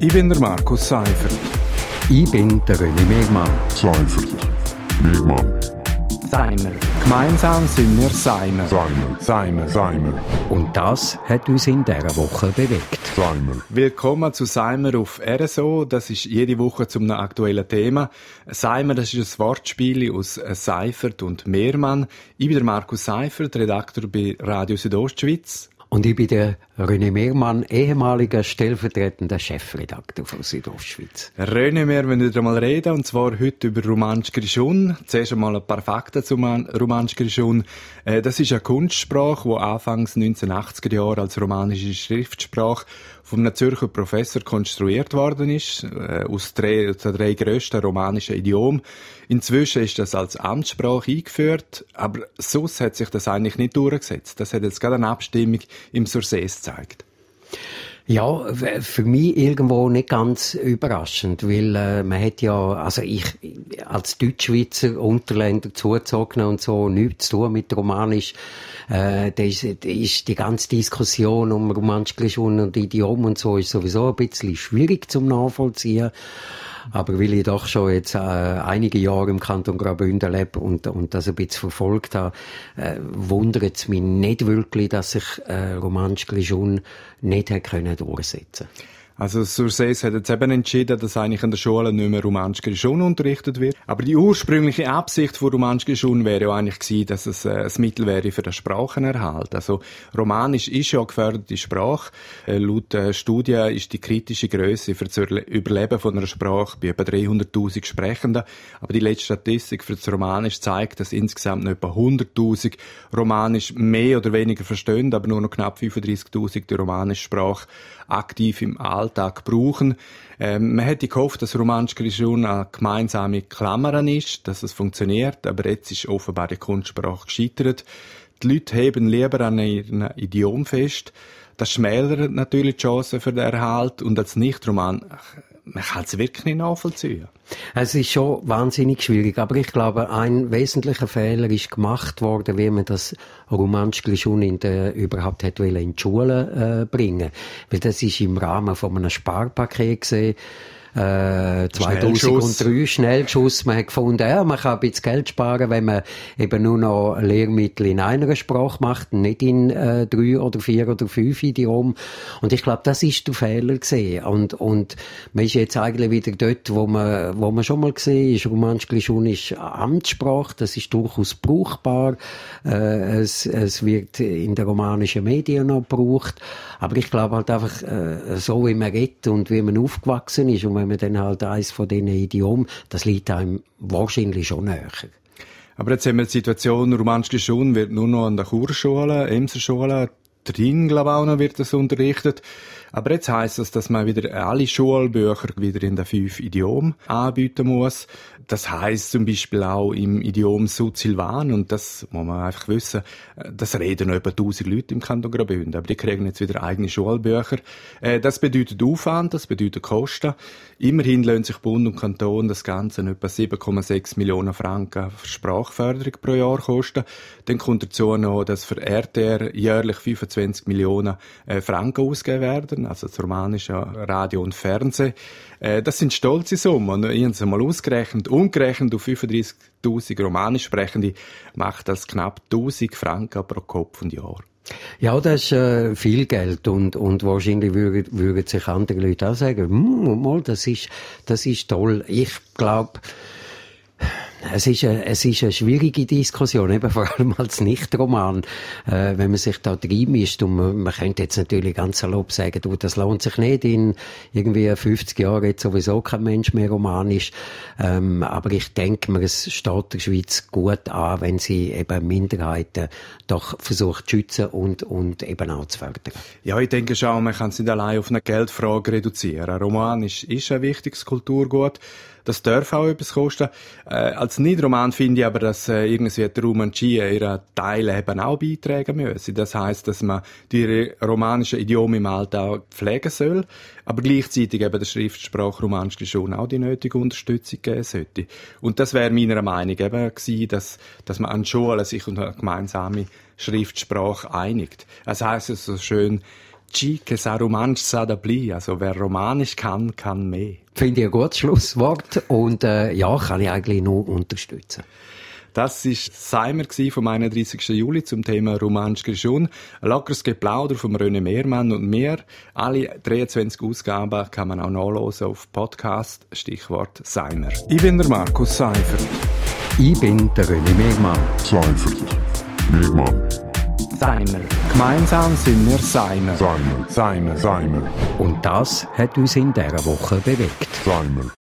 Ich bin der Markus Seifert. Ich bin der René Megmann. Seifert. Megmann. Seimer. Gemeinsam sind wir Seimer. Seimer. Seimer. Seimer. Und das hat uns in dieser Woche bewegt. Seimer. Willkommen zu Seimer auf RSO. Das ist jede Woche zum aktuellen Thema. Seimer, das ist ein Wortspiel aus Seifert und Mehrmann. Ich bin der Markus Seifert, Redakteur bei Radio Südostschweiz. Und ich bin der René Mehrmann, ehemaliger stellvertretender Chefredakteur von Südostschweiz. René, wir wollen wieder mal reden, und zwar heute über Romansch Grischun. Zuerst einmal ein paar Fakten zum Romansch Grischun. Äh, das ist eine Kunstsprache, die anfangs 1980er Jahre als romanische Schriftsprache von einem Zürcher Professor konstruiert worden ist, äh, aus drei, den drei grössten romanischen Idiomen. Inzwischen ist das als Amtssprache eingeführt, aber sonst hat sich das eigentlich nicht durchgesetzt. Das hat jetzt gerade eine Abstimmung im Sursees gezeigt. Ja, für mich irgendwo nicht ganz überraschend, weil äh, man hat ja, also ich als Deutschschweizer Unterländer zugezogen und so nichts zu tun mit Romanisch. Äh, da ist, ist die ganze Diskussion um Romanisch und Idiom und so ist sowieso ein bisschen schwierig zum Nachvollziehen. Aber weil ich doch schon jetzt äh, einige Jahre im Kanton Graubünden lebe und, und das ein bisschen verfolgt habe, äh, wundert es mich nicht wirklich, dass sich äh, Romansch Grischun nicht hat können durchsetzen. Also Sursees hat jetzt eben entschieden, dass eigentlich an der Schule nicht mehr Romansch Grischun unterrichtet wird. Aber die ursprüngliche Absicht von Romansch Grischun wäre ja eigentlich gewesen, dass es äh, ein Mittel wäre für den Sprachenerhalt. Also Romanisch ist ja eine geförderte Sprache. Äh, laut äh, Studien ist die kritische Größe für das Überleben von einer Sprache bei etwa 300.000 Sprechenden. Aber die letzte Statistik für das Romanisch zeigt, dass insgesamt etwa 100.000 Romanisch mehr oder weniger verstehen, aber nur noch knapp 35.000 die romanische Sprache aktiv im Alltag brauchen. Ähm, man hätte gehofft, dass Romansch Grischun eine gemeinsame Klammern ist, dass es funktioniert, aber jetzt ist offenbar die Kunstsprache gescheitert. Die Leute heben lieber an ihrem Idiom fest. Das schmälert natürlich die Chancen für den Erhalt und als Nicht-Roman man kann es wirklich nicht nachvollziehen. Es ist schon wahnsinnig schwierig, aber ich glaube, ein wesentlicher Fehler ist gemacht worden, wie man das Romanschli schon in der, überhaupt hat in die Schule äh, bringen. Weil das ist im Rahmen von einem Sparpaket gesehen, äh, 2003 Schnellschuss. Man hat gefunden, ja, man kann ein bisschen Geld sparen, wenn man eben nur noch Lehrmittel in einer Sprache macht, nicht in äh, drei oder vier oder fünf Idiomen. Und ich glaube, das ist der Fehler gesehen. Und, und man ist jetzt eigentlich wieder dort, wo man, wo man schon mal gesehen ist, Romansch Glischun ist Amtssprache, das ist durchaus brauchbar. Äh, es, es wird in den romanischen Medien noch gebraucht. Aber ich glaube halt einfach, äh, so wie man redet und wie man aufgewachsen ist und wenn man dann halt eins von diesen Idiomen, das liegt einem wahrscheinlich schon näher. Aber jetzt haben wir die Situation, romanische Schule wird nur noch an der Kurschule, auch noch wird das unterrichtet. Aber jetzt heißt das, dass man wieder alle Schulbücher wieder in den fünf Idiomen anbieten muss. Das heißt zum Beispiel auch im Idiom Südsilvan und das muss man einfach wissen, das reden noch etwa 1000 Leute im Kanton Graubünden, aber die kriegen jetzt wieder eigene Schulbücher. Äh, das bedeutet Aufwand, das bedeutet Kosten. Immerhin lohnt sich Bund und Kanton das Ganze etwa 7,6 Millionen Franken Sprachförderung pro Jahr kosten. Dann kommt dazu noch, dass für RTR jährlich 25 Millionen äh, Franken ausgegeben werden, also das romanische Radio und Fernsehen. Äh, das sind stolze Summen. Ich habe mal ausgerechnet. Umgerechnet auf 35.000 Romanisch Sprechende macht das knapp 1000 Franken pro Kopf und Jahr. Ja, das ist äh, viel Geld und, und wahrscheinlich würden, würden sich andere Leute auch sagen, hm, mal, das ist, das ist toll. Ich glaube, es ist, eine, es ist eine schwierige Diskussion, eben vor allem als Nicht-Roman, äh, wenn man sich da reinmischt. Und man, man könnte jetzt natürlich ganz salopp sagen, du, das lohnt sich nicht. In irgendwie 50 Jahren jetzt sowieso kein Mensch mehr romanisch. Ähm, aber ich denke mir, es steht der Schweiz gut an, wenn sie eben Minderheiten doch versucht zu schützen und, und eben auch zu fördern. Ja, ich denke schon, man kann es nicht allein auf eine Geldfrage reduzieren. Roman ist, ist ein wichtiges Kulturgut. Das darf auch etwas kosten. Äh, als Niederroman finde ich aber, dass äh, irgendwie die Romancie ihren Teil eben auch beitragen müssen. Das heißt, dass man die romanischen Idiome im Alltag pflegen soll, aber gleichzeitig eben der Schriftsprache Romanisch schon auch die nötige Unterstützung geben sollte. Und das wäre meiner Meinung eben gewesen, dass, dass man an Schulen sich unter eine gemeinsame Schriftsprache einigt. Das heißt es so schön, Chi che sa romansch sa da bli. Also wer romanisch kann, kann mehr. Finde ich ein gutes Schlusswort und äh, ja, kann ich eigentlich nur unterstützen. Das war Seimer vom 31. Juli zum Thema Romansch Grischun. Ein lockeres Geplauder von René Mehrmann und mir. Alle 23 Ausgaben kann man auch nachlesen auf Podcast, Stichwort Seimer. Ich bin der Markus Seifert. Ich bin der René Mehrmann. Seifert. Megmann. Seimer. Gemeinsam sind wir Seimer. Seimer. Seimer. Seimer. Und das hat uns in dieser Woche bewegt. Seimer.